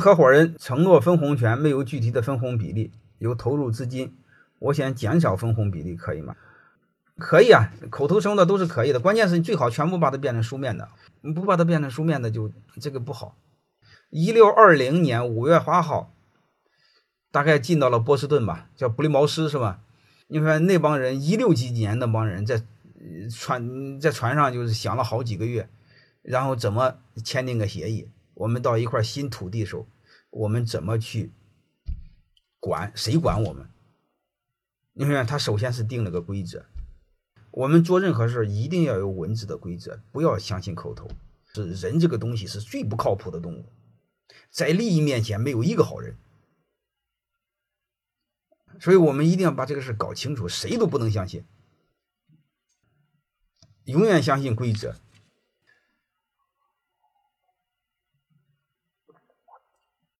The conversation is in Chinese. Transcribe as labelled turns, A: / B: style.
A: 合伙人承诺分红权，没有具体的分红比例，有投入资金，我想减少分红比例，可以吗？可以啊，口头承诺都是可以的，关键是你最好全部把它变成书面的，你不把它变成书面的就这个不好。一六二零年五月八号，大概进到了波士顿吧，叫布利茅斯是吧？你看那帮人一六几年那帮人在船在船上就是想了好几个月，然后怎么签订个协议？我们到一块新土地时候，我们怎么去管？谁管我们？你看他首先是定了个规则。我们做任何事一定要有文字的规则，不要相信口头。是人这个东西是最不靠谱的动物，在利益面前没有一个好人。所以我们一定要把这个事搞清楚，谁都不能相信，永远相信规则。